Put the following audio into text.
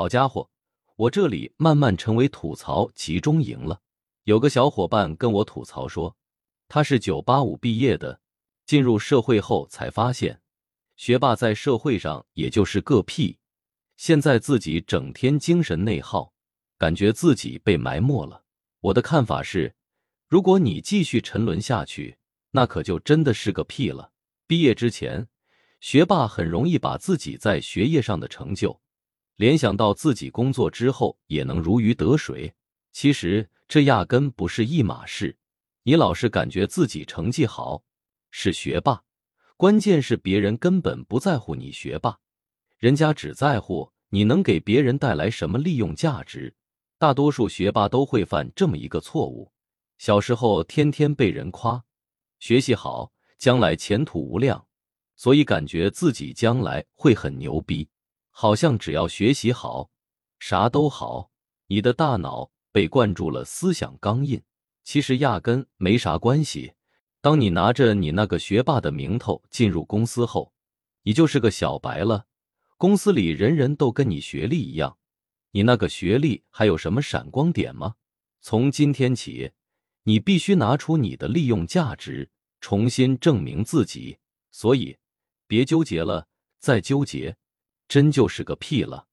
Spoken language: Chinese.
好家伙，我这里慢慢成为吐槽集中营了。有个小伙伴跟我吐槽说，他是九八五毕业的，进入社会后才发现，学霸在社会上也就是个屁。现在自己整天精神内耗，感觉自己被埋没了。我的看法是，如果你继续沉沦下去，那可就真的是个屁了。毕业之前，学霸很容易把自己在学业上的成就联想到自己工作之后也能如鱼得水。其实这压根不是一码事。你老是感觉自己成绩好，是学霸，关键是别人根本不在乎你学霸。人家只在乎你能给别人带来什么利用价值。大多数学霸都会犯这么一个错误：小时候天天被人夸，学习好，将来前途无量，所以感觉自己将来会很牛逼，好像只要学习好，啥都好。你的大脑被灌注了思想钢印，其实压根没啥关系。当你拿着你那个学霸的名头进入公司后，你就是个小白了。公司里人人都跟你学历一样，你那个学历还有什么闪光点吗？从今天起，你必须拿出你的利用价值，重新证明自己。所以，别纠结了，再纠结，真就是个屁了。